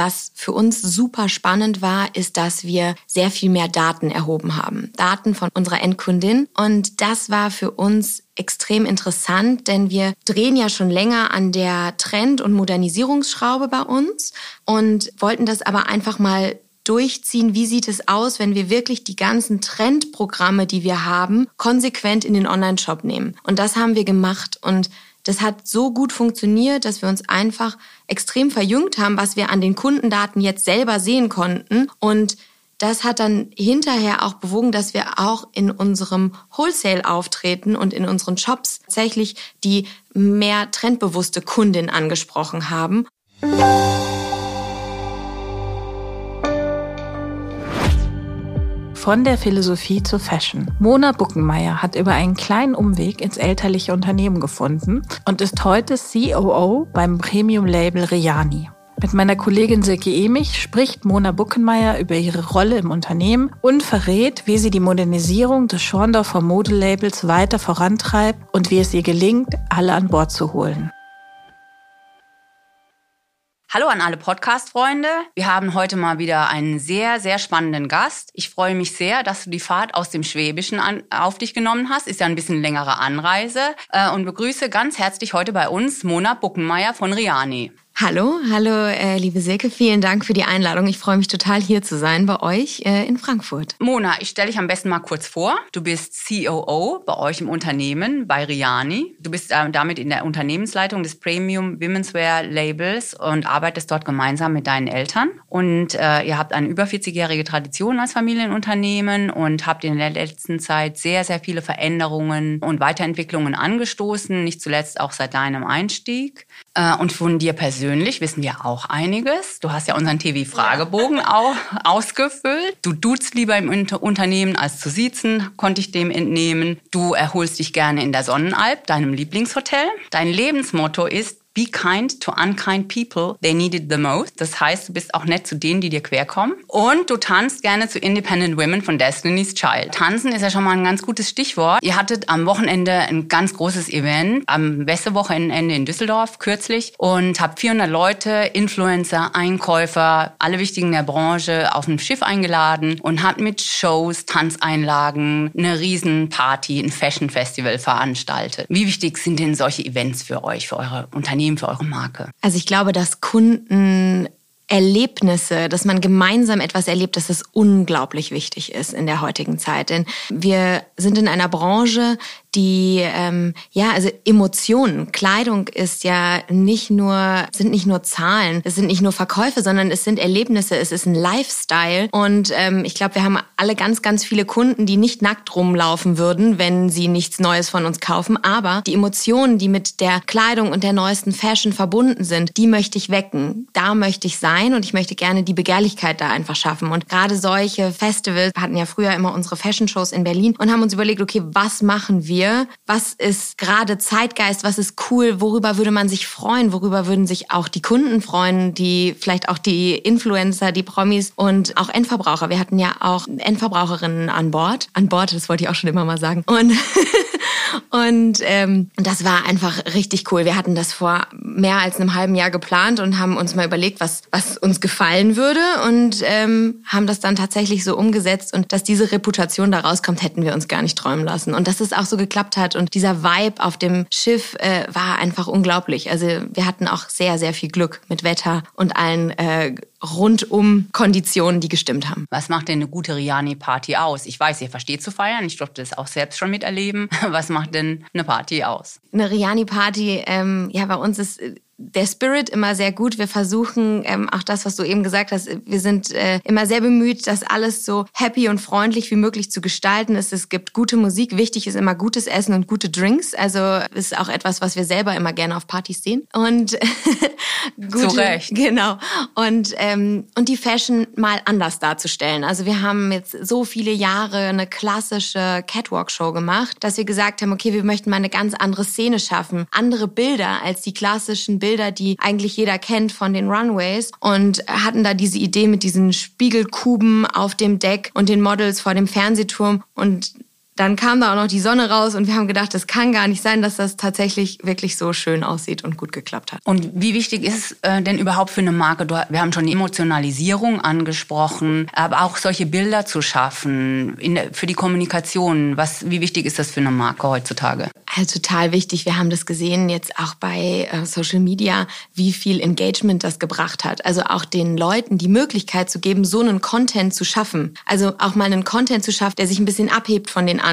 was für uns super spannend war, ist, dass wir sehr viel mehr Daten erhoben haben. Daten von unserer Endkundin. Und das war für uns extrem interessant, denn wir drehen ja schon länger an der Trend- und Modernisierungsschraube bei uns und wollten das aber einfach mal durchziehen, wie sieht es aus, wenn wir wirklich die ganzen Trendprogramme, die wir haben, konsequent in den Online-Shop nehmen. Und das haben wir gemacht und das hat so gut funktioniert, dass wir uns einfach extrem verjüngt haben, was wir an den Kundendaten jetzt selber sehen konnten. Und das hat dann hinterher auch bewogen, dass wir auch in unserem Wholesale auftreten und in unseren Shops tatsächlich die mehr trendbewusste Kundin angesprochen haben. Von der Philosophie zur Fashion. Mona Buckenmeier hat über einen kleinen Umweg ins elterliche Unternehmen gefunden und ist heute COO beim Premium-Label Riani. Mit meiner Kollegin Silke Emich spricht Mona Buckenmeier über ihre Rolle im Unternehmen und verrät, wie sie die Modernisierung des Schorndorfer Modelabels weiter vorantreibt und wie es ihr gelingt, alle an Bord zu holen. Hallo an alle Podcast-Freunde. Wir haben heute mal wieder einen sehr, sehr spannenden Gast. Ich freue mich sehr, dass du die Fahrt aus dem Schwäbischen an, auf dich genommen hast. Ist ja ein bisschen längere Anreise. Äh, und begrüße ganz herzlich heute bei uns Mona Buckenmeier von Riani. Hallo, hallo, äh, liebe Silke, vielen Dank für die Einladung. Ich freue mich total hier zu sein bei euch äh, in Frankfurt. Mona, ich stelle dich am besten mal kurz vor. Du bist COO bei euch im Unternehmen bei Riani. Du bist äh, damit in der Unternehmensleitung des Premium Women's Wear Labels und arbeitest dort gemeinsam mit deinen Eltern. Und äh, ihr habt eine über 40-jährige Tradition als Familienunternehmen und habt in der letzten Zeit sehr, sehr viele Veränderungen und Weiterentwicklungen angestoßen, nicht zuletzt auch seit deinem Einstieg. Äh, und von dir persönlich wissen wir auch einiges. Du hast ja unseren TV-Fragebogen ja. auch ausgefüllt. Du duzt lieber im Unternehmen als zu siezen, konnte ich dem entnehmen. Du erholst dich gerne in der Sonnenalp, deinem Lieblingshotel. Dein Lebensmotto ist Be kind to unkind people, they need it the most. Das heißt, du bist auch nett zu denen, die dir querkommen. Und du tanzt gerne zu Independent Women von Destiny's Child. Tanzen ist ja schon mal ein ganz gutes Stichwort. Ihr hattet am Wochenende ein ganz großes Event, am Westewochenende in Düsseldorf kürzlich und habt 400 Leute, Influencer, Einkäufer, alle wichtigen der Branche auf ein Schiff eingeladen und habt mit Shows, Tanzeinlagen, eine Riesenparty, ein Fashion Festival veranstaltet. Wie wichtig sind denn solche Events für euch, für eure Unternehmen? Unternehmen, für eure Marke? Also ich glaube, dass Kunden Erlebnisse, dass man gemeinsam etwas erlebt, dass das unglaublich wichtig ist in der heutigen Zeit. Denn wir sind in einer Branche, die ähm, ja also Emotionen. Kleidung ist ja nicht nur sind nicht nur Zahlen es sind nicht nur Verkäufe sondern es sind Erlebnisse es ist ein Lifestyle. Und ähm, ich glaube wir haben alle ganz ganz viele Kunden die nicht nackt rumlaufen würden wenn sie nichts Neues von uns kaufen. Aber die Emotionen die mit der Kleidung und der neuesten Fashion verbunden sind die möchte ich wecken. Da möchte ich sein und ich möchte gerne die Begehrlichkeit da einfach schaffen. Und gerade solche Festivals hatten ja früher immer unsere Fashion Shows in Berlin und haben uns überlegt okay was machen wir wir, was ist gerade Zeitgeist, was ist cool, worüber würde man sich freuen, worüber würden sich auch die Kunden freuen, die vielleicht auch die Influencer, die Promis und auch Endverbraucher. Wir hatten ja auch Endverbraucherinnen an Bord. An Bord, das wollte ich auch schon immer mal sagen. Und Und ähm, das war einfach richtig cool. Wir hatten das vor mehr als einem halben Jahr geplant und haben uns mal überlegt, was, was uns gefallen würde und ähm, haben das dann tatsächlich so umgesetzt. Und dass diese Reputation da rauskommt, hätten wir uns gar nicht träumen lassen. Und dass es auch so geklappt hat. Und dieser Vibe auf dem Schiff äh, war einfach unglaublich. Also wir hatten auch sehr, sehr viel Glück mit Wetter und allen äh, rundum Konditionen, die gestimmt haben. Was macht denn eine gute Riani-Party aus? Ich weiß, ihr versteht zu feiern. Ich durfte das auch selbst schon miterleben. Was macht denn eine Party aus? Eine Riani-Party, ähm, ja, bei uns ist der Spirit immer sehr gut. Wir versuchen ähm, auch das, was du eben gesagt hast, wir sind äh, immer sehr bemüht, das alles so happy und freundlich wie möglich zu gestalten. Es, es gibt gute Musik, wichtig ist immer gutes Essen und gute Drinks. Also ist auch etwas, was wir selber immer gerne auf Partys sehen. Und gute, Zu Recht. Genau. Und, ähm, und die Fashion mal anders darzustellen. Also wir haben jetzt so viele Jahre eine klassische Catwalk-Show gemacht, dass wir gesagt haben, okay, wir möchten mal eine ganz andere Szene schaffen. Andere Bilder als die klassischen Bilder Bilder, die eigentlich jeder kennt von den Runways und hatten da diese Idee mit diesen Spiegelkuben auf dem Deck und den Models vor dem Fernsehturm und dann kam da auch noch die Sonne raus und wir haben gedacht, das kann gar nicht sein, dass das tatsächlich wirklich so schön aussieht und gut geklappt hat. Und wie wichtig ist es äh, denn überhaupt für eine Marke? Wir haben schon die Emotionalisierung angesprochen, aber auch solche Bilder zu schaffen in, für die Kommunikation. Was, wie wichtig ist das für eine Marke heutzutage? Also total wichtig. Wir haben das gesehen jetzt auch bei äh, Social Media, wie viel Engagement das gebracht hat. Also auch den Leuten die Möglichkeit zu geben, so einen Content zu schaffen. Also auch mal einen Content zu schaffen, der sich ein bisschen abhebt von den anderen,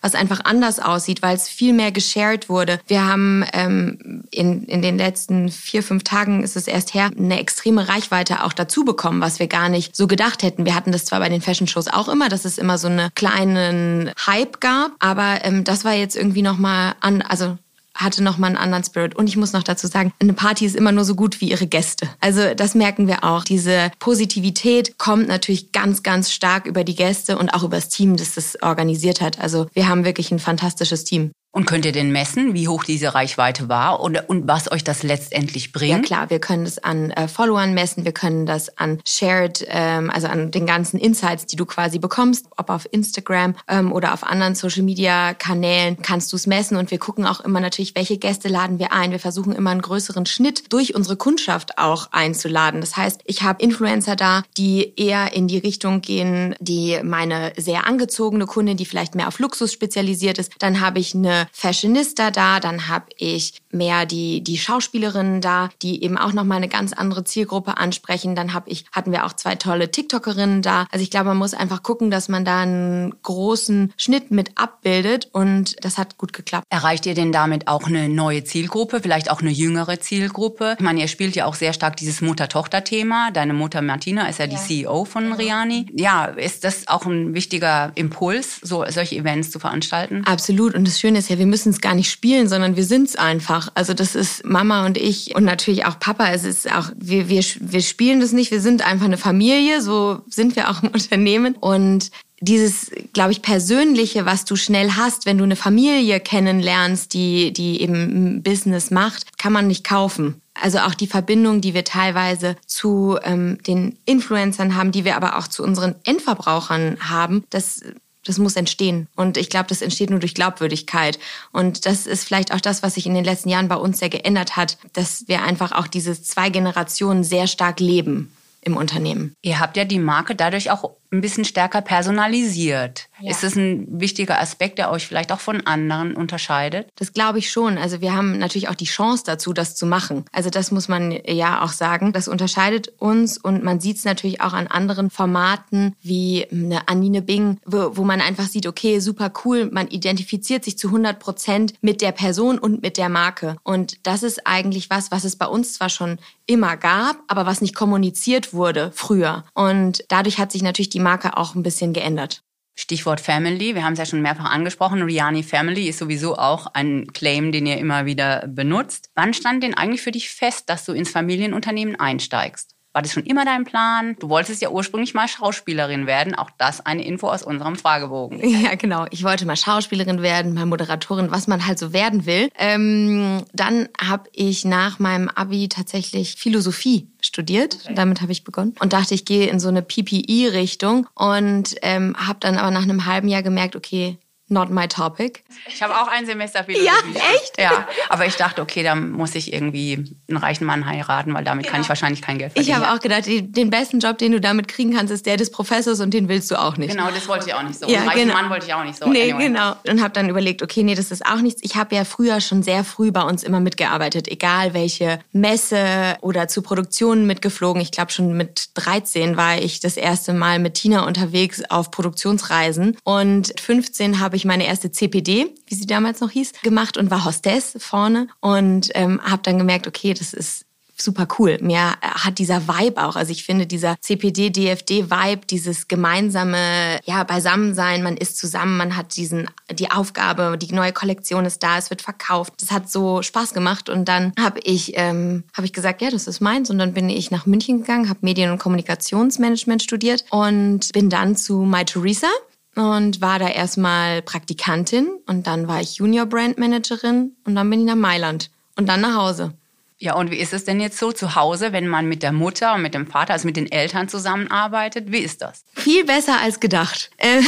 was einfach anders aussieht, weil es viel mehr geshared wurde. Wir haben ähm, in, in den letzten vier, fünf Tagen ist es erst her, eine extreme Reichweite auch dazu bekommen, was wir gar nicht so gedacht hätten. Wir hatten das zwar bei den Fashion Shows auch immer, dass es immer so einen kleinen Hype gab, aber ähm, das war jetzt irgendwie nochmal an, also hatte nochmal einen anderen Spirit. Und ich muss noch dazu sagen, eine Party ist immer nur so gut wie ihre Gäste. Also das merken wir auch. Diese Positivität kommt natürlich ganz, ganz stark über die Gäste und auch über das Team, das das organisiert hat. Also wir haben wirklich ein fantastisches Team. Und könnt ihr denn messen, wie hoch diese Reichweite war und, und was euch das letztendlich bringt? Ja klar, wir können das an äh, Followern messen, wir können das an Shared, ähm, also an den ganzen Insights, die du quasi bekommst, ob auf Instagram ähm, oder auf anderen Social-Media-Kanälen kannst du es messen und wir gucken auch immer natürlich, welche Gäste laden wir ein. Wir versuchen immer einen größeren Schnitt durch unsere Kundschaft auch einzuladen. Das heißt, ich habe Influencer da, die eher in die Richtung gehen, die meine sehr angezogene Kundin, die vielleicht mehr auf Luxus spezialisiert ist. Dann habe ich eine Fashionista da, dann habe ich mehr die, die Schauspielerinnen da, die eben auch nochmal eine ganz andere Zielgruppe ansprechen. Dann hab ich, hatten wir auch zwei tolle TikTokerinnen da. Also ich glaube, man muss einfach gucken, dass man da einen großen Schnitt mit abbildet und das hat gut geklappt. Erreicht ihr denn damit auch eine neue Zielgruppe, vielleicht auch eine jüngere Zielgruppe? Ich meine, ihr spielt ja auch sehr stark dieses Mutter-Tochter-Thema. Deine Mutter Martina ist ja, ja. die CEO von genau. Riani. Ja, ist das auch ein wichtiger Impuls, so solche Events zu veranstalten? Absolut. Und das Schöne ist ja, wir müssen es gar nicht spielen, sondern wir sind es einfach. Also das ist Mama und ich und natürlich auch Papa. Es ist auch, wir, wir, wir spielen das nicht, wir sind einfach eine Familie, so sind wir auch im Unternehmen. Und dieses, glaube ich, Persönliche, was du schnell hast, wenn du eine Familie kennenlernst, die, die eben Business macht, kann man nicht kaufen. Also auch die Verbindung, die wir teilweise zu ähm, den Influencern haben, die wir aber auch zu unseren Endverbrauchern haben, das das muss entstehen. Und ich glaube, das entsteht nur durch Glaubwürdigkeit. Und das ist vielleicht auch das, was sich in den letzten Jahren bei uns sehr geändert hat, dass wir einfach auch diese zwei Generationen sehr stark leben im Unternehmen. Ihr habt ja die Marke dadurch auch ein bisschen stärker personalisiert. Ja. Ist das ein wichtiger Aspekt, der euch vielleicht auch von anderen unterscheidet? Das glaube ich schon. Also wir haben natürlich auch die Chance dazu, das zu machen. Also das muss man ja auch sagen. Das unterscheidet uns und man sieht es natürlich auch an anderen Formaten wie eine Anine Bing, wo, wo man einfach sieht, okay, super cool, man identifiziert sich zu 100 Prozent mit der Person und mit der Marke. Und das ist eigentlich was, was es bei uns zwar schon immer gab, aber was nicht kommuniziert wurde früher. Und dadurch hat sich natürlich die Marke auch ein bisschen geändert. Stichwort Family, wir haben es ja schon mehrfach angesprochen. Riani Family ist sowieso auch ein Claim, den ihr immer wieder benutzt. Wann stand denn eigentlich für dich fest, dass du ins Familienunternehmen einsteigst? War das schon immer dein Plan? Du wolltest ja ursprünglich mal Schauspielerin werden. Auch das eine Info aus unserem Fragebogen. Ja, genau. Ich wollte mal Schauspielerin werden, mal Moderatorin, was man halt so werden will. Ähm, dann habe ich nach meinem Abi tatsächlich Philosophie studiert. Okay. Damit habe ich begonnen und dachte, ich gehe in so eine PPE-Richtung und ähm, habe dann aber nach einem halben Jahr gemerkt, okay, not my topic. Ich habe auch ein Semester Philosophie. Ja, echt? Ja, aber ich dachte, okay, da muss ich irgendwie einen reichen Mann heiraten, weil damit genau. kann ich wahrscheinlich kein Geld verdienen. Ich habe auch gedacht, den besten Job, den du damit kriegen kannst, ist der des Professors und den willst du auch nicht. Genau, das wollte ich auch nicht so. Ja, einen reichen genau. Mann wollte ich auch nicht so. Nee, anyway. genau. Und habe dann überlegt, okay, nee, das ist auch nichts. Ich habe ja früher schon sehr früh bei uns immer mitgearbeitet, egal welche Messe oder zu Produktionen mitgeflogen. Ich glaube, schon mit 13 war ich das erste Mal mit Tina unterwegs auf Produktionsreisen und 15 habe ich meine erste CP CPD, wie sie damals noch hieß, gemacht und war Hostess vorne und ähm, habe dann gemerkt, okay, das ist super cool. Mir hat dieser Vibe auch, also ich finde dieser CPD, DFD Vibe, dieses gemeinsame, ja, Beisammensein, man ist zusammen, man hat diesen, die Aufgabe, die neue Kollektion ist da, es wird verkauft. Das hat so Spaß gemacht und dann habe ich, ähm, habe ich gesagt, ja, das ist meins und dann bin ich nach München gegangen, habe Medien- und Kommunikationsmanagement studiert und bin dann zu My Theresa und war da erstmal Praktikantin und dann war ich Junior Brand Managerin und dann bin ich nach Mailand und dann nach Hause. Ja, und wie ist es denn jetzt so zu Hause, wenn man mit der Mutter und mit dem Vater, also mit den Eltern zusammenarbeitet? Wie ist das? Viel besser als gedacht. Äh,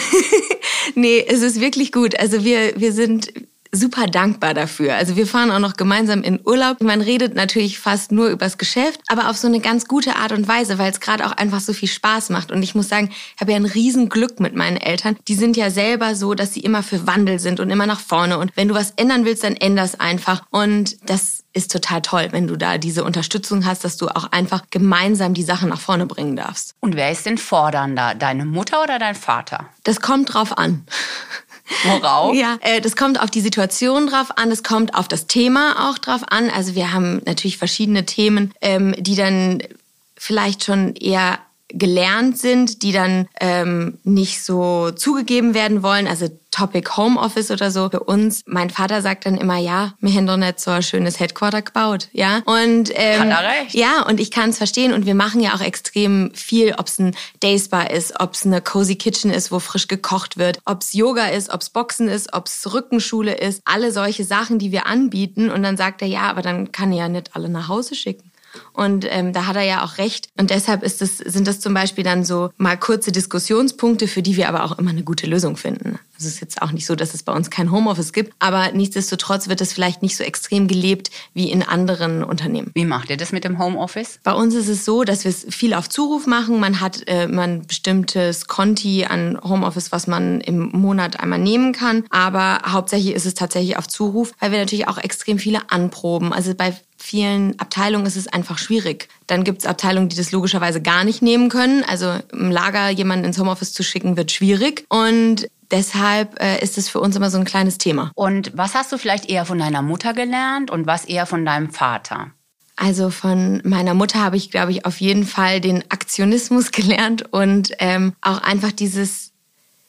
nee, es ist wirklich gut. Also wir, wir sind super dankbar dafür. Also wir fahren auch noch gemeinsam in Urlaub. Man redet natürlich fast nur übers Geschäft, aber auf so eine ganz gute Art und Weise, weil es gerade auch einfach so viel Spaß macht. Und ich muss sagen, ich habe ja ein Riesenglück mit meinen Eltern. Die sind ja selber so, dass sie immer für Wandel sind und immer nach vorne. Und wenn du was ändern willst, dann änder's einfach. Und das ist total toll, wenn du da diese Unterstützung hast, dass du auch einfach gemeinsam die Sachen nach vorne bringen darfst. Und wer ist denn fordernder? Deine Mutter oder dein Vater? Das kommt drauf an. Worauf? Ja, äh, das kommt auf die Situation drauf an, es kommt auf das Thema auch drauf an. Also wir haben natürlich verschiedene Themen, ähm, die dann vielleicht schon eher gelernt sind, die dann ähm, nicht so zugegeben werden wollen. Also Topic Homeoffice oder so für uns. Mein Vater sagt dann immer, ja, wir haben doch nicht so ein schönes Headquarter gebaut, ja. Und ähm, Hat er recht. ja, und ich kann es verstehen. Und wir machen ja auch extrem viel, ob es ein Dayspa ist, ob es eine Cozy Kitchen ist, wo frisch gekocht wird, ob es Yoga ist, ob es Boxen ist, ob es Rückenschule ist, alle solche Sachen, die wir anbieten. Und dann sagt er, ja, aber dann kann er ja nicht alle nach Hause schicken. Und ähm, da hat er ja auch recht. Und deshalb ist das, sind das zum Beispiel dann so mal kurze Diskussionspunkte, für die wir aber auch immer eine gute Lösung finden. Also es ist jetzt auch nicht so, dass es bei uns kein Homeoffice gibt, aber nichtsdestotrotz wird es vielleicht nicht so extrem gelebt wie in anderen Unternehmen. Wie macht ihr das mit dem Homeoffice? Bei uns ist es so, dass wir es viel auf Zuruf machen. Man hat äh, man bestimmtes Konti an Homeoffice, was man im Monat einmal nehmen kann. Aber hauptsächlich ist es tatsächlich auf Zuruf, weil wir natürlich auch extrem viele anproben. Also bei vielen Abteilungen ist es einfach schwierig. Dann gibt es Abteilungen, die das logischerweise gar nicht nehmen können. Also im Lager jemanden ins Homeoffice zu schicken, wird schwierig. Und deshalb äh, ist es für uns immer so ein kleines Thema. Und was hast du vielleicht eher von deiner Mutter gelernt und was eher von deinem Vater? Also von meiner Mutter habe ich, glaube ich, auf jeden Fall den Aktionismus gelernt und ähm, auch einfach dieses,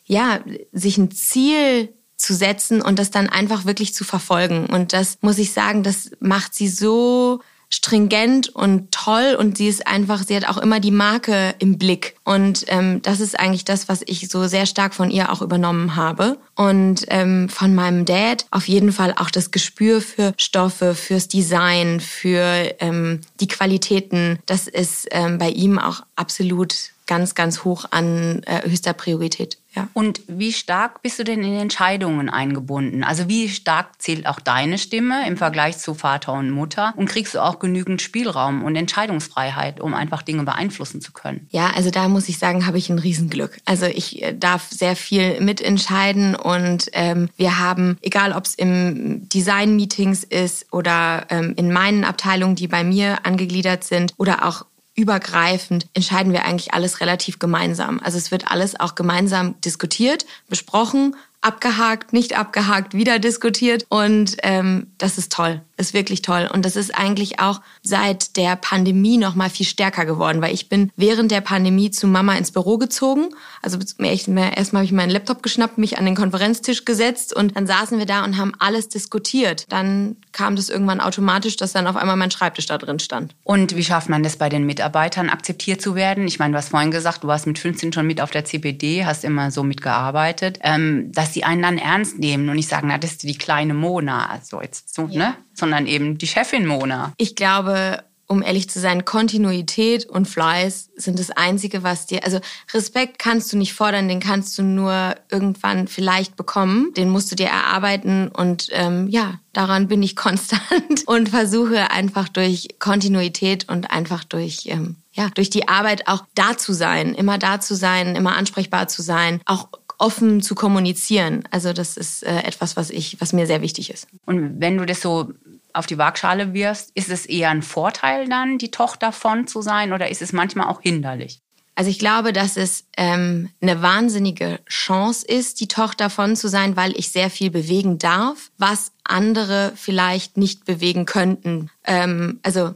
ja, sich ein Ziel zu setzen und das dann einfach wirklich zu verfolgen. Und das muss ich sagen, das macht sie so stringent und toll und sie ist einfach, sie hat auch immer die Marke im Blick. Und ähm, das ist eigentlich das, was ich so sehr stark von ihr auch übernommen habe. Und ähm, von meinem Dad auf jeden Fall auch das Gespür für Stoffe, fürs Design, für ähm, die Qualitäten. Das ist ähm, bei ihm auch absolut ganz, ganz hoch an äh, höchster Priorität. Ja. Und wie stark bist du denn in Entscheidungen eingebunden? Also wie stark zählt auch deine Stimme im Vergleich zu Vater und Mutter? Und kriegst du auch genügend Spielraum und Entscheidungsfreiheit, um einfach Dinge beeinflussen zu können? Ja, also da muss ich sagen, habe ich ein Riesenglück. Also ich äh, darf sehr viel mitentscheiden und ähm, wir haben, egal ob es im Design-Meetings ist oder ähm, in meinen Abteilungen, die bei mir angegliedert sind oder auch übergreifend entscheiden wir eigentlich alles relativ gemeinsam. Also es wird alles auch gemeinsam diskutiert, besprochen abgehakt, nicht abgehakt, wieder diskutiert. Und ähm, das ist toll, ist wirklich toll. Und das ist eigentlich auch seit der Pandemie noch mal viel stärker geworden, weil ich bin während der Pandemie zu Mama ins Büro gezogen. Also erstmal habe ich meinen Laptop geschnappt, mich an den Konferenztisch gesetzt und dann saßen wir da und haben alles diskutiert. Dann kam das irgendwann automatisch, dass dann auf einmal mein Schreibtisch da drin stand. Und wie schafft man das bei den Mitarbeitern, akzeptiert zu werden? Ich meine, du hast vorhin gesagt, du warst mit 15 schon mit auf der CPD, hast immer so mitgearbeitet. Ähm, dass die einen dann ernst nehmen und nicht sagen, na, das ist die kleine Mona, also jetzt so, ja. ne? Sondern eben die Chefin Mona. Ich glaube, um ehrlich zu sein, Kontinuität und Fleiß sind das Einzige, was dir, also Respekt kannst du nicht fordern, den kannst du nur irgendwann vielleicht bekommen, den musst du dir erarbeiten und ähm, ja, daran bin ich konstant und versuche einfach durch Kontinuität und einfach durch ähm, ja durch die Arbeit auch da zu sein, immer da zu sein, immer ansprechbar zu sein, auch offen zu kommunizieren. Also das ist äh, etwas, was ich, was mir sehr wichtig ist. Und wenn du das so auf die Waagschale wirfst, ist es eher ein Vorteil dann, die Tochter von zu sein, oder ist es manchmal auch hinderlich? Also ich glaube, dass es ähm, eine wahnsinnige Chance ist, die Tochter von zu sein, weil ich sehr viel bewegen darf, was andere vielleicht nicht bewegen könnten. Ähm, also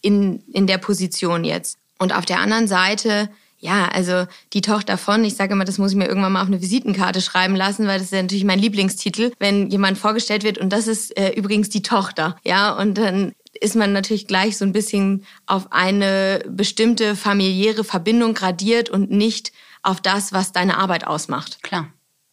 in, in der Position jetzt. Und auf der anderen Seite ja, also die Tochter von, ich sage immer, das muss ich mir irgendwann mal auf eine Visitenkarte schreiben lassen, weil das ist ja natürlich mein Lieblingstitel, wenn jemand vorgestellt wird und das ist äh, übrigens die Tochter, ja, und dann ist man natürlich gleich so ein bisschen auf eine bestimmte familiäre Verbindung gradiert und nicht auf das, was deine Arbeit ausmacht. Klar.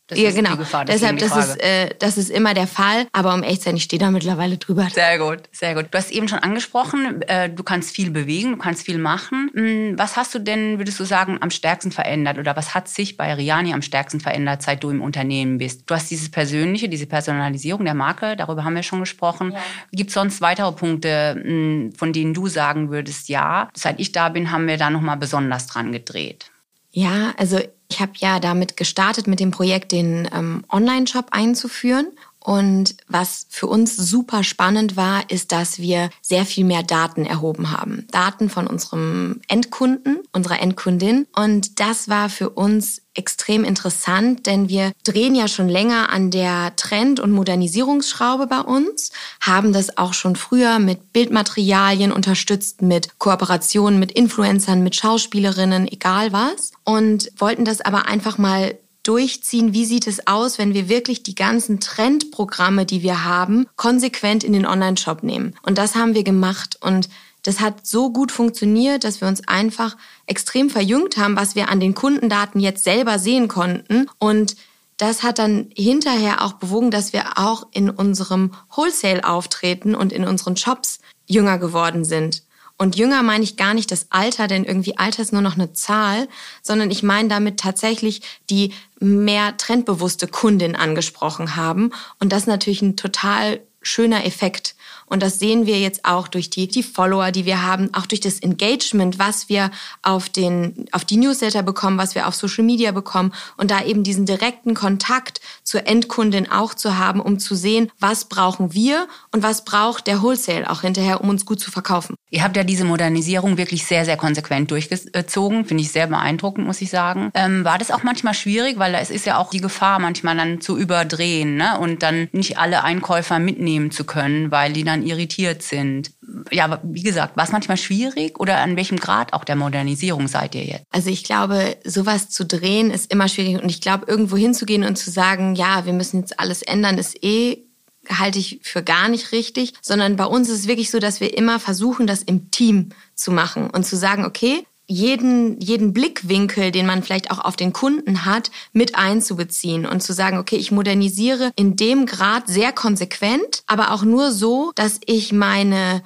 Das ja, genau. Gefahr, das Deshalb, das ist, äh, das ist immer der Fall. Aber um echt zu sein, ich stehe da mittlerweile drüber. Sehr gut, sehr gut. Du hast eben schon angesprochen, äh, du kannst viel bewegen, du kannst viel machen. Hm, Was hast du denn, würdest du sagen, am stärksten verändert oder was hat sich bei Riani am stärksten verändert, seit du im Unternehmen bist? Du hast dieses Persönliche, diese Personalisierung der Marke, darüber haben wir schon gesprochen. Gibt es sonst weitere Punkte, hm, von denen du sagen würdest, ja, seit ich da bin, haben wir da nochmal besonders dran gedreht? Ja, also ich habe ja damit gestartet, mit dem Projekt den ähm, Online-Shop einzuführen. Und was für uns super spannend war, ist, dass wir sehr viel mehr Daten erhoben haben. Daten von unserem Endkunden, unserer Endkundin. Und das war für uns extrem interessant, denn wir drehen ja schon länger an der Trend- und Modernisierungsschraube bei uns, haben das auch schon früher mit Bildmaterialien unterstützt, mit Kooperationen mit Influencern, mit Schauspielerinnen, egal was. Und wollten das aber einfach mal durchziehen, wie sieht es aus, wenn wir wirklich die ganzen Trendprogramme, die wir haben, konsequent in den Online-Shop nehmen. Und das haben wir gemacht und das hat so gut funktioniert, dass wir uns einfach extrem verjüngt haben, was wir an den Kundendaten jetzt selber sehen konnten. Und das hat dann hinterher auch bewogen, dass wir auch in unserem Wholesale auftreten und in unseren Shops jünger geworden sind. Und jünger meine ich gar nicht das Alter, denn irgendwie Alter ist nur noch eine Zahl, sondern ich meine damit tatsächlich die mehr trendbewusste Kundin angesprochen haben. Und das ist natürlich ein total schöner Effekt. Und das sehen wir jetzt auch durch die, die Follower, die wir haben, auch durch das Engagement, was wir auf, den, auf die Newsletter bekommen, was wir auf Social Media bekommen und da eben diesen direkten Kontakt zur Endkundin auch zu haben, um zu sehen, was brauchen wir und was braucht der Wholesale auch hinterher, um uns gut zu verkaufen. Ihr habt ja diese Modernisierung wirklich sehr, sehr konsequent durchgezogen. Finde ich sehr beeindruckend, muss ich sagen. Ähm, war das auch manchmal schwierig, weil es ist ja auch die Gefahr, manchmal dann zu überdrehen ne? und dann nicht alle Einkäufer mitnehmen zu können, weil die dann irritiert sind. Ja, wie gesagt, war es manchmal schwierig oder an welchem Grad auch der Modernisierung seid ihr jetzt? Also ich glaube, sowas zu drehen ist immer schwierig und ich glaube, irgendwo hinzugehen und zu sagen, ja, wir müssen jetzt alles ändern, ist eh halte ich für gar nicht richtig, sondern bei uns ist es wirklich so, dass wir immer versuchen, das im Team zu machen und zu sagen, okay, jeden, jeden Blickwinkel, den man vielleicht auch auf den Kunden hat, mit einzubeziehen und zu sagen, okay, ich modernisiere in dem Grad sehr konsequent, aber auch nur so, dass ich meine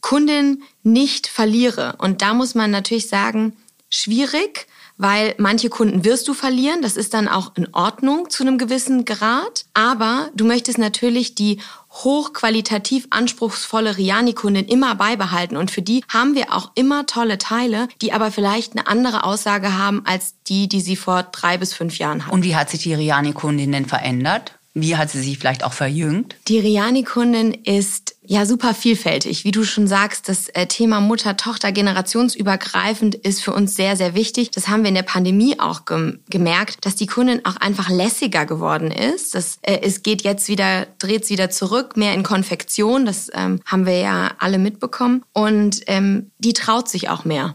Kundin nicht verliere. Und da muss man natürlich sagen, schwierig, weil manche Kunden wirst du verlieren. Das ist dann auch in Ordnung zu einem gewissen Grad. Aber du möchtest natürlich die hochqualitativ anspruchsvolle Riani-Kundin immer beibehalten. Und für die haben wir auch immer tolle Teile, die aber vielleicht eine andere Aussage haben als die, die sie vor drei bis fünf Jahren hatten. Und wie hat sich die Riani-Kundin denn verändert? Wie hat sie sich vielleicht auch verjüngt? Die Riani-Kundin ist ja super vielfältig. Wie du schon sagst, das äh, Thema Mutter-Tochter generationsübergreifend ist für uns sehr, sehr wichtig. Das haben wir in der Pandemie auch gem gemerkt, dass die Kundin auch einfach lässiger geworden ist. Das, äh, es geht jetzt wieder, dreht wieder zurück, mehr in Konfektion. Das ähm, haben wir ja alle mitbekommen. Und ähm, die traut sich auch mehr.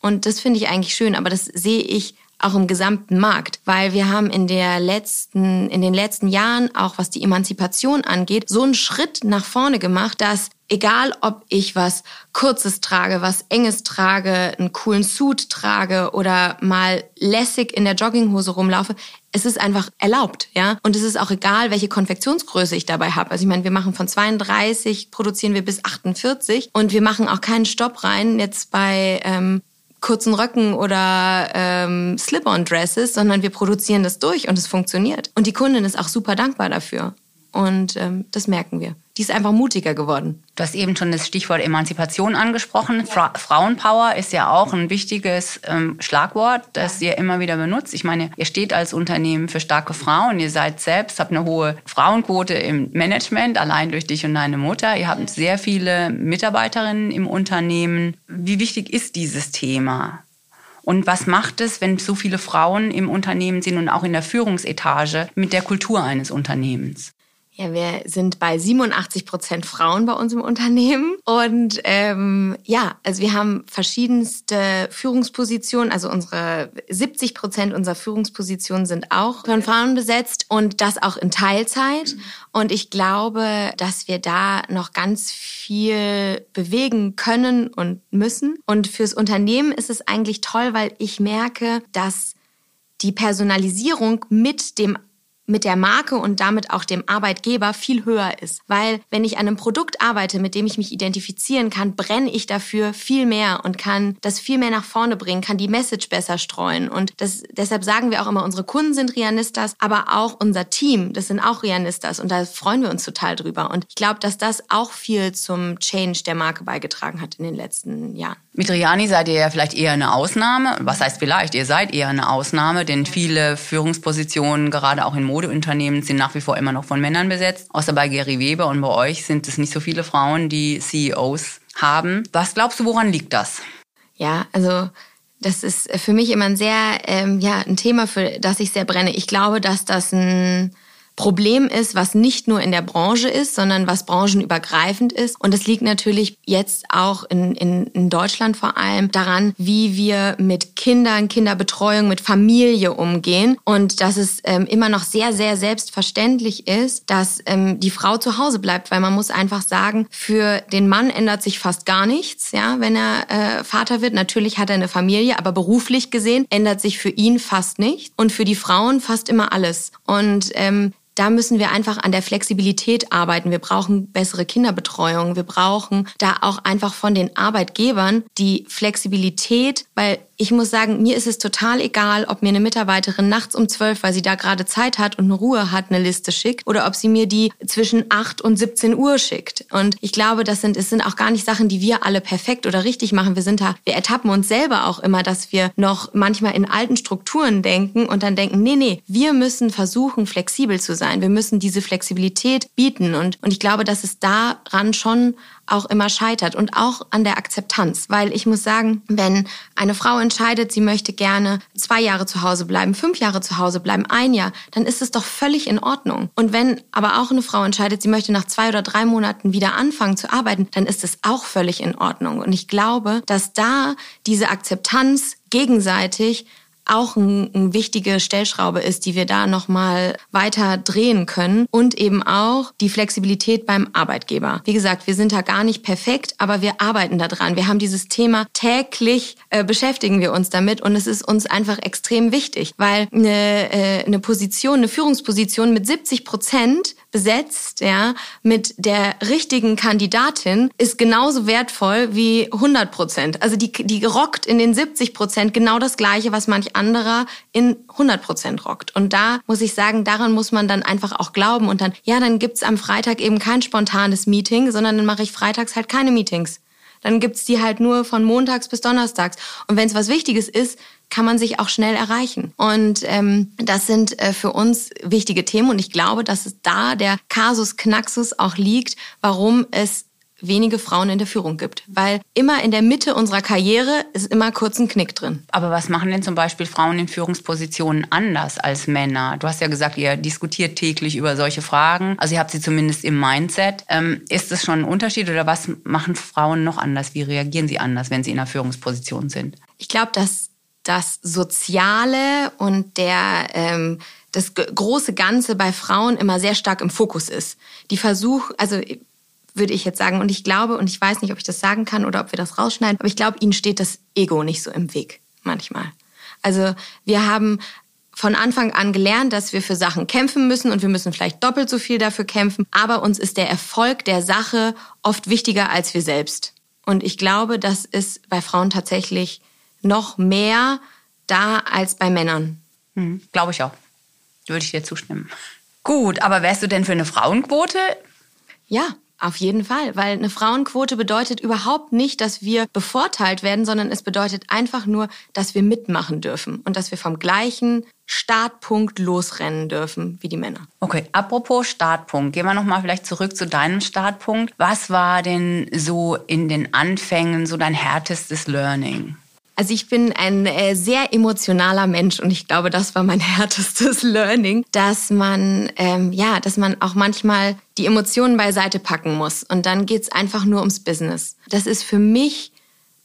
Und das finde ich eigentlich schön, aber das sehe ich auch im gesamten Markt, weil wir haben in der letzten, in den letzten Jahren, auch was die Emanzipation angeht, so einen Schritt nach vorne gemacht, dass egal ob ich was Kurzes trage, was Enges trage, einen coolen Suit trage oder mal lässig in der Jogginghose rumlaufe, es ist einfach erlaubt, ja. Und es ist auch egal, welche Konfektionsgröße ich dabei habe. Also ich meine, wir machen von 32, produzieren wir bis 48 und wir machen auch keinen Stopp rein jetzt bei ähm, kurzen Röcken oder ähm, Slip-on-Dresses, sondern wir produzieren das durch und es funktioniert. Und die Kundin ist auch super dankbar dafür. Und ähm, das merken wir. Die ist einfach mutiger geworden. Du hast eben schon das Stichwort Emanzipation angesprochen. Fra Frauenpower ist ja auch ein wichtiges ähm, Schlagwort, das ihr immer wieder benutzt. Ich meine, ihr steht als Unternehmen für starke Frauen. Ihr seid selbst, habt eine hohe Frauenquote im Management, allein durch dich und deine Mutter. Ihr habt sehr viele Mitarbeiterinnen im Unternehmen. Wie wichtig ist dieses Thema? Und was macht es, wenn so viele Frauen im Unternehmen sind und auch in der Führungsetage mit der Kultur eines Unternehmens? Ja, wir sind bei 87 Prozent Frauen bei uns im Unternehmen. Und ähm, ja, also wir haben verschiedenste Führungspositionen. Also unsere 70 Prozent unserer Führungspositionen sind auch von Frauen besetzt und das auch in Teilzeit. Und ich glaube, dass wir da noch ganz viel bewegen können und müssen. Und fürs Unternehmen ist es eigentlich toll, weil ich merke, dass die Personalisierung mit dem mit der Marke und damit auch dem Arbeitgeber viel höher ist. Weil wenn ich an einem Produkt arbeite, mit dem ich mich identifizieren kann, brenne ich dafür viel mehr und kann das viel mehr nach vorne bringen, kann die Message besser streuen. Und das, deshalb sagen wir auch immer, unsere Kunden sind Rianistas, aber auch unser Team, das sind auch Rianistas. Und da freuen wir uns total drüber. Und ich glaube, dass das auch viel zum Change der Marke beigetragen hat in den letzten Jahren. Mit Riani seid ihr ja vielleicht eher eine Ausnahme. Was heißt vielleicht? Ihr seid eher eine Ausnahme, denn viele Führungspositionen, gerade auch in Modeunternehmen, sind nach wie vor immer noch von Männern besetzt. Außer bei Gary Weber und bei euch sind es nicht so viele Frauen, die CEOs haben. Was glaubst du, woran liegt das? Ja, also das ist für mich immer ein sehr, ähm, ja, ein Thema, für das ich sehr brenne. Ich glaube, dass das ein Problem ist, was nicht nur in der Branche ist, sondern was branchenübergreifend ist. Und es liegt natürlich jetzt auch in, in, in Deutschland vor allem daran, wie wir mit Kindern, Kinderbetreuung, mit Familie umgehen. Und dass es ähm, immer noch sehr, sehr selbstverständlich ist, dass ähm, die Frau zu Hause bleibt, weil man muss einfach sagen, für den Mann ändert sich fast gar nichts, ja, wenn er äh, Vater wird. Natürlich hat er eine Familie, aber beruflich gesehen ändert sich für ihn fast nichts und für die Frauen fast immer alles. Und ähm, da müssen wir einfach an der Flexibilität arbeiten. Wir brauchen bessere Kinderbetreuung. Wir brauchen da auch einfach von den Arbeitgebern die Flexibilität, weil ich muss sagen, mir ist es total egal, ob mir eine Mitarbeiterin nachts um zwölf, weil sie da gerade Zeit hat und eine Ruhe hat, eine Liste schickt oder ob sie mir die zwischen acht und 17 Uhr schickt. Und ich glaube, das sind, es sind auch gar nicht Sachen, die wir alle perfekt oder richtig machen. Wir sind da, wir ertappen uns selber auch immer, dass wir noch manchmal in alten Strukturen denken und dann denken, nee, nee, wir müssen versuchen, flexibel zu sein. Wir müssen diese Flexibilität bieten. Und, und ich glaube, dass es daran schon auch immer scheitert und auch an der Akzeptanz. Weil ich muss sagen, wenn eine Frau entscheidet, sie möchte gerne zwei Jahre zu Hause bleiben, fünf Jahre zu Hause bleiben, ein Jahr, dann ist es doch völlig in Ordnung. Und wenn aber auch eine Frau entscheidet, sie möchte nach zwei oder drei Monaten wieder anfangen zu arbeiten, dann ist es auch völlig in Ordnung. Und ich glaube, dass da diese Akzeptanz gegenseitig auch eine ein wichtige Stellschraube ist, die wir da nochmal weiter drehen können und eben auch die Flexibilität beim Arbeitgeber. Wie gesagt, wir sind da gar nicht perfekt, aber wir arbeiten daran. Wir haben dieses Thema täglich äh, beschäftigen wir uns damit und es ist uns einfach extrem wichtig, weil eine, äh, eine Position, eine Führungsposition mit 70 Prozent besetzt, ja, mit der richtigen Kandidatin ist genauso wertvoll wie 100 Prozent. Also die, die rockt in den 70 Prozent genau das Gleiche, was manch anderer in 100 Prozent rockt. Und da muss ich sagen, daran muss man dann einfach auch glauben und dann, ja, dann gibt's am Freitag eben kein spontanes Meeting, sondern dann mache ich freitags halt keine Meetings. Dann gibt's die halt nur von montags bis donnerstags. Und wenn es was Wichtiges ist, kann man sich auch schnell erreichen. Und ähm, das sind äh, für uns wichtige Themen. Und ich glaube, dass es da der Kasus Knaxus auch liegt, warum es wenige Frauen in der Führung gibt. Weil immer in der Mitte unserer Karriere ist immer kurz ein Knick drin. Aber was machen denn zum Beispiel Frauen in Führungspositionen anders als Männer? Du hast ja gesagt, ihr diskutiert täglich über solche Fragen. Also ihr habt sie zumindest im Mindset. Ähm, ist das schon ein Unterschied oder was machen Frauen noch anders? Wie reagieren sie anders, wenn sie in einer Führungsposition sind? Ich glaube, dass das Soziale und der ähm, das große Ganze bei Frauen immer sehr stark im Fokus ist. Die Versuch, also würde ich jetzt sagen, und ich glaube, und ich weiß nicht, ob ich das sagen kann oder ob wir das rausschneiden, aber ich glaube, ihnen steht das Ego nicht so im Weg manchmal. Also wir haben von Anfang an gelernt, dass wir für Sachen kämpfen müssen und wir müssen vielleicht doppelt so viel dafür kämpfen, aber uns ist der Erfolg der Sache oft wichtiger als wir selbst. Und ich glaube, das ist bei Frauen tatsächlich noch mehr da als bei Männern. Hm, Glaube ich auch. Würde ich dir zustimmen. Gut, aber wärst du denn für eine Frauenquote? Ja, auf jeden Fall, weil eine Frauenquote bedeutet überhaupt nicht, dass wir bevorteilt werden, sondern es bedeutet einfach nur, dass wir mitmachen dürfen und dass wir vom gleichen Startpunkt losrennen dürfen wie die Männer. Okay, apropos Startpunkt, gehen wir noch mal vielleicht zurück zu deinem Startpunkt. Was war denn so in den Anfängen so dein härtestes Learning? Also ich bin ein äh, sehr emotionaler Mensch und ich glaube, das war mein härtestes Learning, dass man ähm, ja, dass man auch manchmal die Emotionen beiseite packen muss und dann geht's einfach nur ums Business. Das ist für mich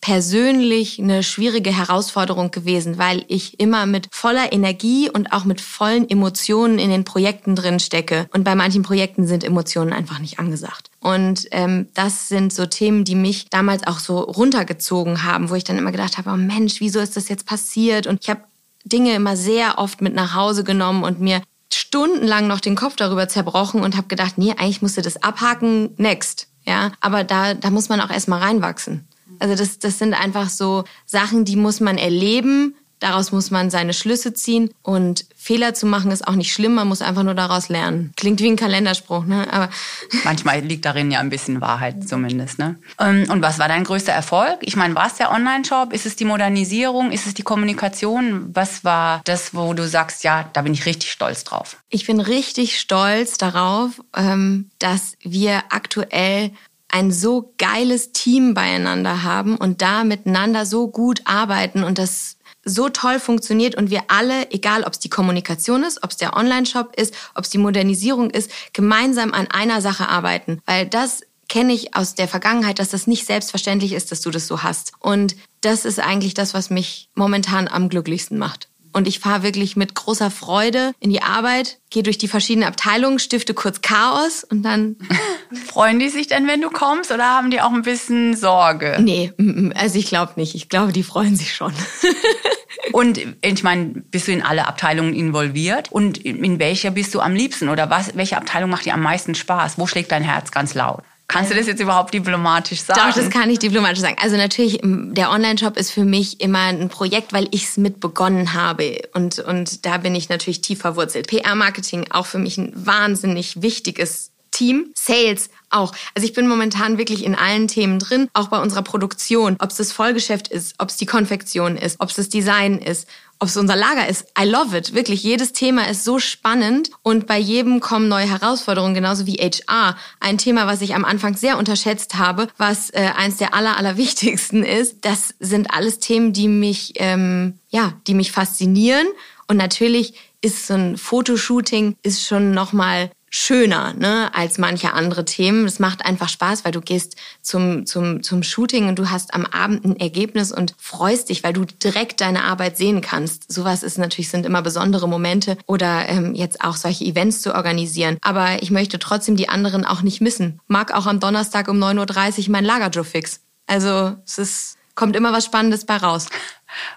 persönlich eine schwierige Herausforderung gewesen, weil ich immer mit voller Energie und auch mit vollen Emotionen in den Projekten drin stecke. Und bei manchen Projekten sind Emotionen einfach nicht angesagt. Und ähm, das sind so Themen, die mich damals auch so runtergezogen haben, wo ich dann immer gedacht habe, oh Mensch, wieso ist das jetzt passiert? Und ich habe Dinge immer sehr oft mit nach Hause genommen und mir stundenlang noch den Kopf darüber zerbrochen und habe gedacht, nee, eigentlich musst du das abhaken, next. Ja, aber da, da muss man auch erstmal reinwachsen. Also das, das sind einfach so Sachen, die muss man erleben, Daraus muss man seine Schlüsse ziehen und Fehler zu machen ist auch nicht schlimm, man muss einfach nur daraus lernen. Klingt wie ein Kalenderspruch, ne? Aber manchmal liegt darin ja ein bisschen Wahrheit zumindest, ne? Ähm, und was war dein größter Erfolg? Ich meine, war es der Online-Shop? Ist es die Modernisierung? Ist es die Kommunikation? Was war das, wo du sagst, ja, da bin ich richtig stolz drauf? Ich bin richtig stolz darauf, ähm, dass wir aktuell ein so geiles Team beieinander haben und da miteinander so gut arbeiten und das so toll funktioniert und wir alle, egal ob es die Kommunikation ist, ob es der Online-Shop ist, ob es die Modernisierung ist, gemeinsam an einer Sache arbeiten. Weil das kenne ich aus der Vergangenheit, dass das nicht selbstverständlich ist, dass du das so hast. Und das ist eigentlich das, was mich momentan am glücklichsten macht. Und ich fahre wirklich mit großer Freude in die Arbeit, gehe durch die verschiedenen Abteilungen, stifte kurz Chaos und dann. Freuen die sich denn, wenn du kommst oder haben die auch ein bisschen Sorge? Nee, also ich glaube nicht. Ich glaube, die freuen sich schon. Und ich meine, bist du in alle Abteilungen involviert? Und in welcher bist du am liebsten? Oder was, welche Abteilung macht dir am meisten Spaß? Wo schlägt dein Herz ganz laut? Kannst du das jetzt überhaupt diplomatisch sagen? Doch, das kann ich diplomatisch sagen. Also natürlich, der Online-Shop ist für mich immer ein Projekt, weil ich es mit begonnen habe. Und, und da bin ich natürlich tief verwurzelt. PR-Marketing auch für mich ein wahnsinnig wichtiges Team. Sales auch. Also ich bin momentan wirklich in allen Themen drin, auch bei unserer Produktion. Ob es das Vollgeschäft ist, ob es die Konfektion ist, ob es das Design ist, ob es unser Lager ist. I love it. Wirklich, jedes Thema ist so spannend und bei jedem kommen neue Herausforderungen, genauso wie HR. Ein Thema, was ich am Anfang sehr unterschätzt habe, was äh, eins der aller, allerwichtigsten ist. Das sind alles Themen, die mich, ähm, ja, die mich faszinieren. Und natürlich ist so ein Fotoshooting ist schon nochmal schöner ne, als manche andere Themen. Es macht einfach Spaß, weil du gehst zum, zum, zum Shooting und du hast am Abend ein Ergebnis und freust dich, weil du direkt deine Arbeit sehen kannst. Sowas ist natürlich, sind immer besondere Momente oder ähm, jetzt auch solche Events zu organisieren. Aber ich möchte trotzdem die anderen auch nicht missen. Mag auch am Donnerstag um 9.30 Uhr mein Lagerjoe fix. Also es ist, kommt immer was Spannendes bei raus.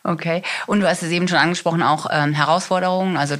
Okay. Und du hast es eben schon angesprochen, auch ähm, Herausforderungen. Also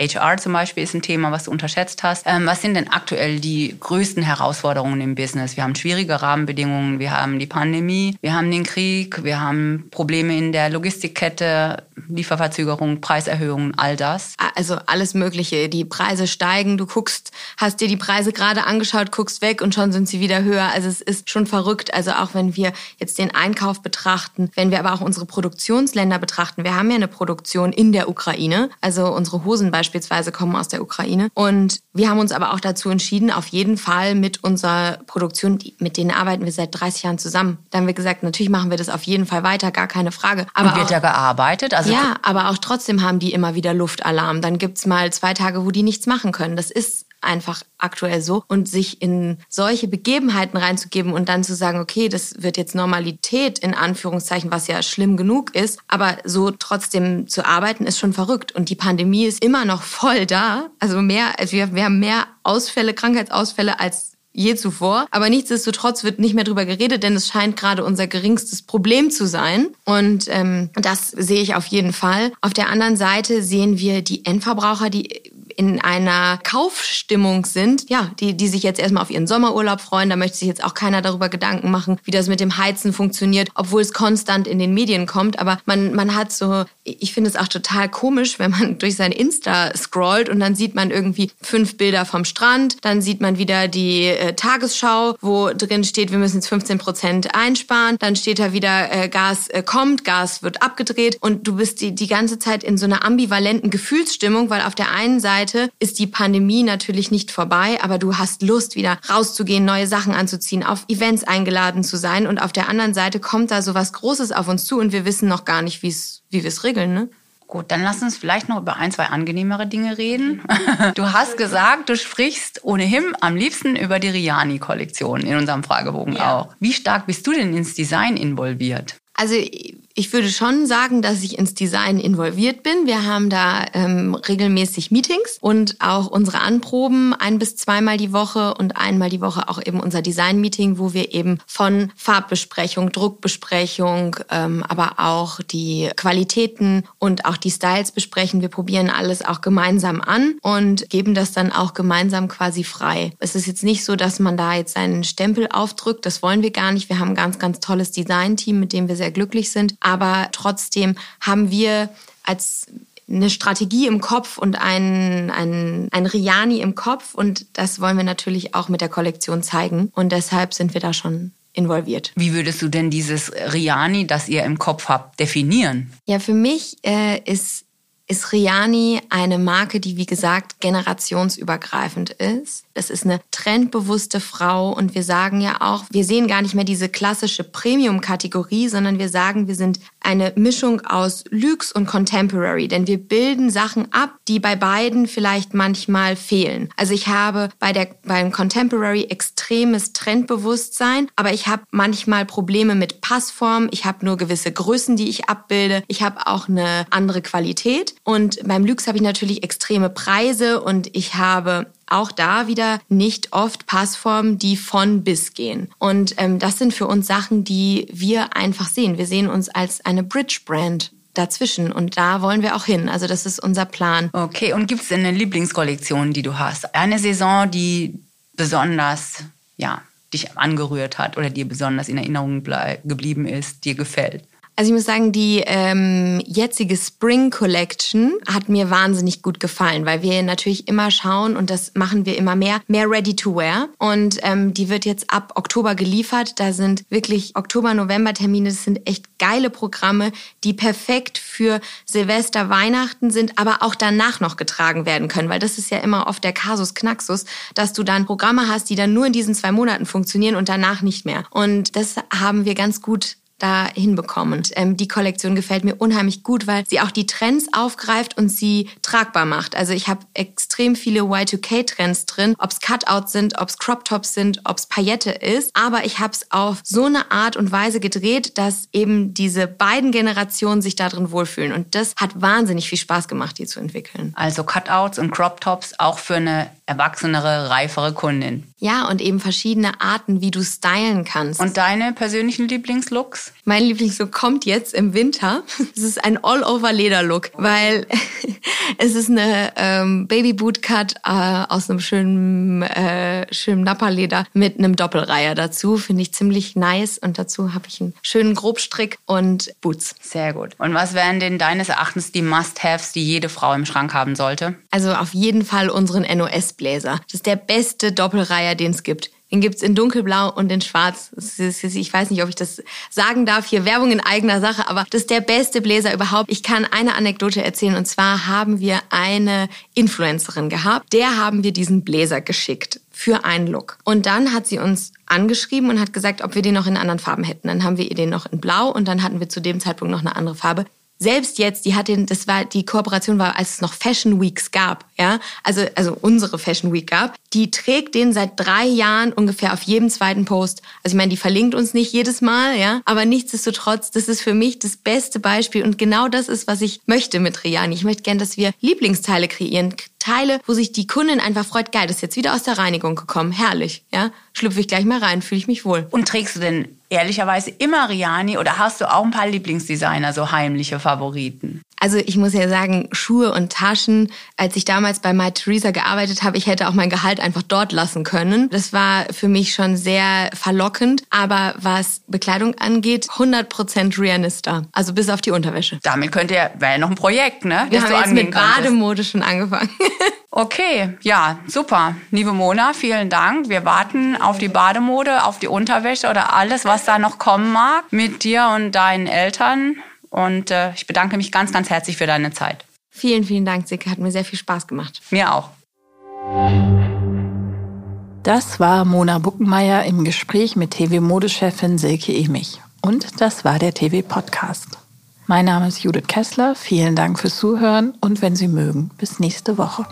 HR zum Beispiel ist ein Thema, was du unterschätzt hast. Ähm, was sind denn aktuell die größten Herausforderungen im Business? Wir haben schwierige Rahmenbedingungen, wir haben die Pandemie, wir haben den Krieg, wir haben Probleme in der Logistikkette, Lieferverzögerungen, Preiserhöhungen, all das. Also alles Mögliche. Die Preise steigen, du guckst, hast dir die Preise gerade angeschaut, guckst weg und schon sind sie wieder höher. Also es ist schon verrückt. Also auch wenn wir jetzt den Einkauf betrachten, wenn wir aber auch unsere Produktion Produktionsländer betrachten, wir haben ja eine Produktion in der Ukraine. Also unsere Hosen beispielsweise kommen aus der Ukraine. Und wir haben uns aber auch dazu entschieden, auf jeden Fall mit unserer Produktion, mit denen arbeiten wir seit 30 Jahren zusammen. Da haben wir gesagt, natürlich machen wir das auf jeden Fall weiter, gar keine Frage. Aber Und wird da gearbeitet? Also ja, aber auch trotzdem haben die immer wieder Luftalarm. Dann gibt's mal zwei Tage, wo die nichts machen können. Das ist einfach aktuell so. Und sich in solche Begebenheiten reinzugeben und dann zu sagen, okay, das wird jetzt Normalität in Anführungszeichen, was ja schlimm genug ist, aber so trotzdem zu arbeiten, ist schon verrückt. Und die Pandemie ist immer noch voll da. Also mehr, also wir, wir haben mehr Ausfälle, Krankheitsausfälle als je zuvor. Aber nichtsdestotrotz wird nicht mehr drüber geredet, denn es scheint gerade unser geringstes Problem zu sein. Und ähm, das sehe ich auf jeden Fall. Auf der anderen Seite sehen wir die Endverbraucher, die in einer Kaufstimmung sind, ja, die, die sich jetzt erstmal auf ihren Sommerurlaub freuen. Da möchte sich jetzt auch keiner darüber Gedanken machen, wie das mit dem Heizen funktioniert, obwohl es konstant in den Medien kommt. Aber man, man hat so, ich finde es auch total komisch, wenn man durch sein Insta scrollt und dann sieht man irgendwie fünf Bilder vom Strand, dann sieht man wieder die äh, Tagesschau, wo drin steht, wir müssen jetzt 15 Prozent einsparen, dann steht da wieder, äh, Gas äh, kommt, Gas wird abgedreht. Und du bist die, die ganze Zeit in so einer ambivalenten Gefühlsstimmung, weil auf der einen Seite ist die Pandemie natürlich nicht vorbei, aber du hast Lust, wieder rauszugehen, neue Sachen anzuziehen, auf Events eingeladen zu sein. Und auf der anderen Seite kommt da so was Großes auf uns zu und wir wissen noch gar nicht, wie's, wie wir es regeln. Ne? Gut, dann lass uns vielleicht noch über ein, zwei angenehmere Dinge reden. Du hast gesagt, du sprichst ohnehin am liebsten über die Riani-Kollektion in unserem Fragebogen ja. auch. Wie stark bist du denn ins Design involviert? Also ich würde schon sagen, dass ich ins Design involviert bin. Wir haben da ähm, regelmäßig Meetings und auch unsere Anproben ein bis zweimal die Woche und einmal die Woche auch eben unser Design-Meeting, wo wir eben von Farbbesprechung, Druckbesprechung, ähm, aber auch die Qualitäten und auch die Styles besprechen. Wir probieren alles auch gemeinsam an und geben das dann auch gemeinsam quasi frei. Es ist jetzt nicht so, dass man da jetzt seinen Stempel aufdrückt. Das wollen wir gar nicht. Wir haben ein ganz, ganz tolles Design-Team, mit dem wir sehr glücklich sind. Aber trotzdem haben wir als eine Strategie im Kopf und ein, ein, ein Riani im Kopf. Und das wollen wir natürlich auch mit der Kollektion zeigen. Und deshalb sind wir da schon involviert. Wie würdest du denn dieses Riani, das ihr im Kopf habt, definieren? Ja, für mich äh, ist ist Riani eine Marke, die wie gesagt generationsübergreifend ist. Das ist eine trendbewusste Frau und wir sagen ja auch, wir sehen gar nicht mehr diese klassische Premium-Kategorie, sondern wir sagen, wir sind eine Mischung aus Luxe und Contemporary, denn wir bilden Sachen ab, die bei beiden vielleicht manchmal fehlen. Also ich habe bei der beim Contemporary extremes Trendbewusstsein, aber ich habe manchmal Probleme mit Passform, ich habe nur gewisse Größen, die ich abbilde, ich habe auch eine andere Qualität und beim Lux habe ich natürlich extreme Preise und ich habe auch da wieder nicht oft Passformen, die von bis gehen. Und ähm, das sind für uns Sachen, die wir einfach sehen. Wir sehen uns als eine Bridge-Brand dazwischen und da wollen wir auch hin. Also das ist unser Plan. Okay, und gibt es eine Lieblingskollektion, die du hast? Eine Saison, die besonders, ja, dich angerührt hat oder dir besonders in Erinnerung geblieben ist, dir gefällt? Also ich muss sagen, die ähm, jetzige Spring Collection hat mir wahnsinnig gut gefallen, weil wir natürlich immer schauen und das machen wir immer mehr, mehr Ready to Wear. Und ähm, die wird jetzt ab Oktober geliefert. Da sind wirklich Oktober-November-Termine. Das sind echt geile Programme, die perfekt für Silvester, Weihnachten sind, aber auch danach noch getragen werden können, weil das ist ja immer oft der Kasus Knaxus, dass du dann Programme hast, die dann nur in diesen zwei Monaten funktionieren und danach nicht mehr. Und das haben wir ganz gut da hinbekommen. Und, ähm, die Kollektion gefällt mir unheimlich gut, weil sie auch die Trends aufgreift und sie tragbar macht. Also ich habe extrem viele Y2K-Trends drin, ob es Cutouts sind, ob es Crop Tops sind, ob es Paillette ist. Aber ich habe es auf so eine Art und Weise gedreht, dass eben diese beiden Generationen sich darin wohlfühlen. Und das hat wahnsinnig viel Spaß gemacht, die zu entwickeln. Also Cutouts und Crop Tops auch für eine erwachsenere, reifere Kundin. Ja, und eben verschiedene Arten, wie du stylen kannst. Und deine persönlichen Lieblingslooks? Mein Lieblingslook kommt jetzt im Winter. Es ist ein All-Over-Leder-Look, weil es ist eine ähm, Baby-Boot-Cut äh, aus einem schönen, äh, schönen Napperleder mit einem Doppelreiher dazu. Finde ich ziemlich nice. Und dazu habe ich einen schönen Grobstrick und Boots. Sehr gut. Und was wären denn deines Erachtens die Must-Haves, die jede Frau im Schrank haben sollte? Also auf jeden Fall unseren NOS-Bläser. Das ist der beste Doppelreiher, den es gibt. Den gibt's in dunkelblau und in schwarz. Ich weiß nicht, ob ich das sagen darf. Hier Werbung in eigener Sache, aber das ist der beste Bläser überhaupt. Ich kann eine Anekdote erzählen und zwar haben wir eine Influencerin gehabt. Der haben wir diesen Bläser geschickt für einen Look. Und dann hat sie uns angeschrieben und hat gesagt, ob wir den noch in anderen Farben hätten. Dann haben wir ihr den noch in blau und dann hatten wir zu dem Zeitpunkt noch eine andere Farbe selbst jetzt, die hat den, das war, die Kooperation war, als es noch Fashion Weeks gab, ja, also, also unsere Fashion Week gab, die trägt den seit drei Jahren ungefähr auf jedem zweiten Post. Also ich meine, die verlinkt uns nicht jedes Mal, ja, aber nichtsdestotrotz, das ist für mich das beste Beispiel und genau das ist, was ich möchte mit Riani. Ich möchte gern, dass wir Lieblingsteile kreieren, Teile, wo sich die Kundin einfach freut, geil, das ist jetzt wieder aus der Reinigung gekommen, herrlich, ja, schlüpfe ich gleich mal rein, fühle ich mich wohl. Und trägst du denn ehrlicherweise immer Riani oder hast du auch ein paar Lieblingsdesigner, so heimliche Favoriten? Also ich muss ja sagen, Schuhe und Taschen, als ich damals bei My Theresa gearbeitet habe, ich hätte auch mein Gehalt einfach dort lassen können. Das war für mich schon sehr verlockend. Aber was Bekleidung angeht, 100% Rianista. Also bis auf die Unterwäsche. Damit könnt ihr, wäre ja noch ein Projekt, ne? Wir haben jetzt mit Bademode schon angefangen. Okay, ja, super. Liebe Mona, vielen Dank. Wir warten auf die Bademode, auf die Unterwäsche oder alles, was da noch kommen mag mit dir und deinen Eltern. Und äh, ich bedanke mich ganz, ganz herzlich für deine Zeit. Vielen, vielen Dank, Sicke. Hat mir sehr viel Spaß gemacht. Mir auch. Das war Mona Buckenmeier im Gespräch mit TV-Modechefin Silke Emich. Und das war der TV-Podcast. Mein Name ist Judith Kessler. Vielen Dank fürs Zuhören und wenn Sie mögen, bis nächste Woche.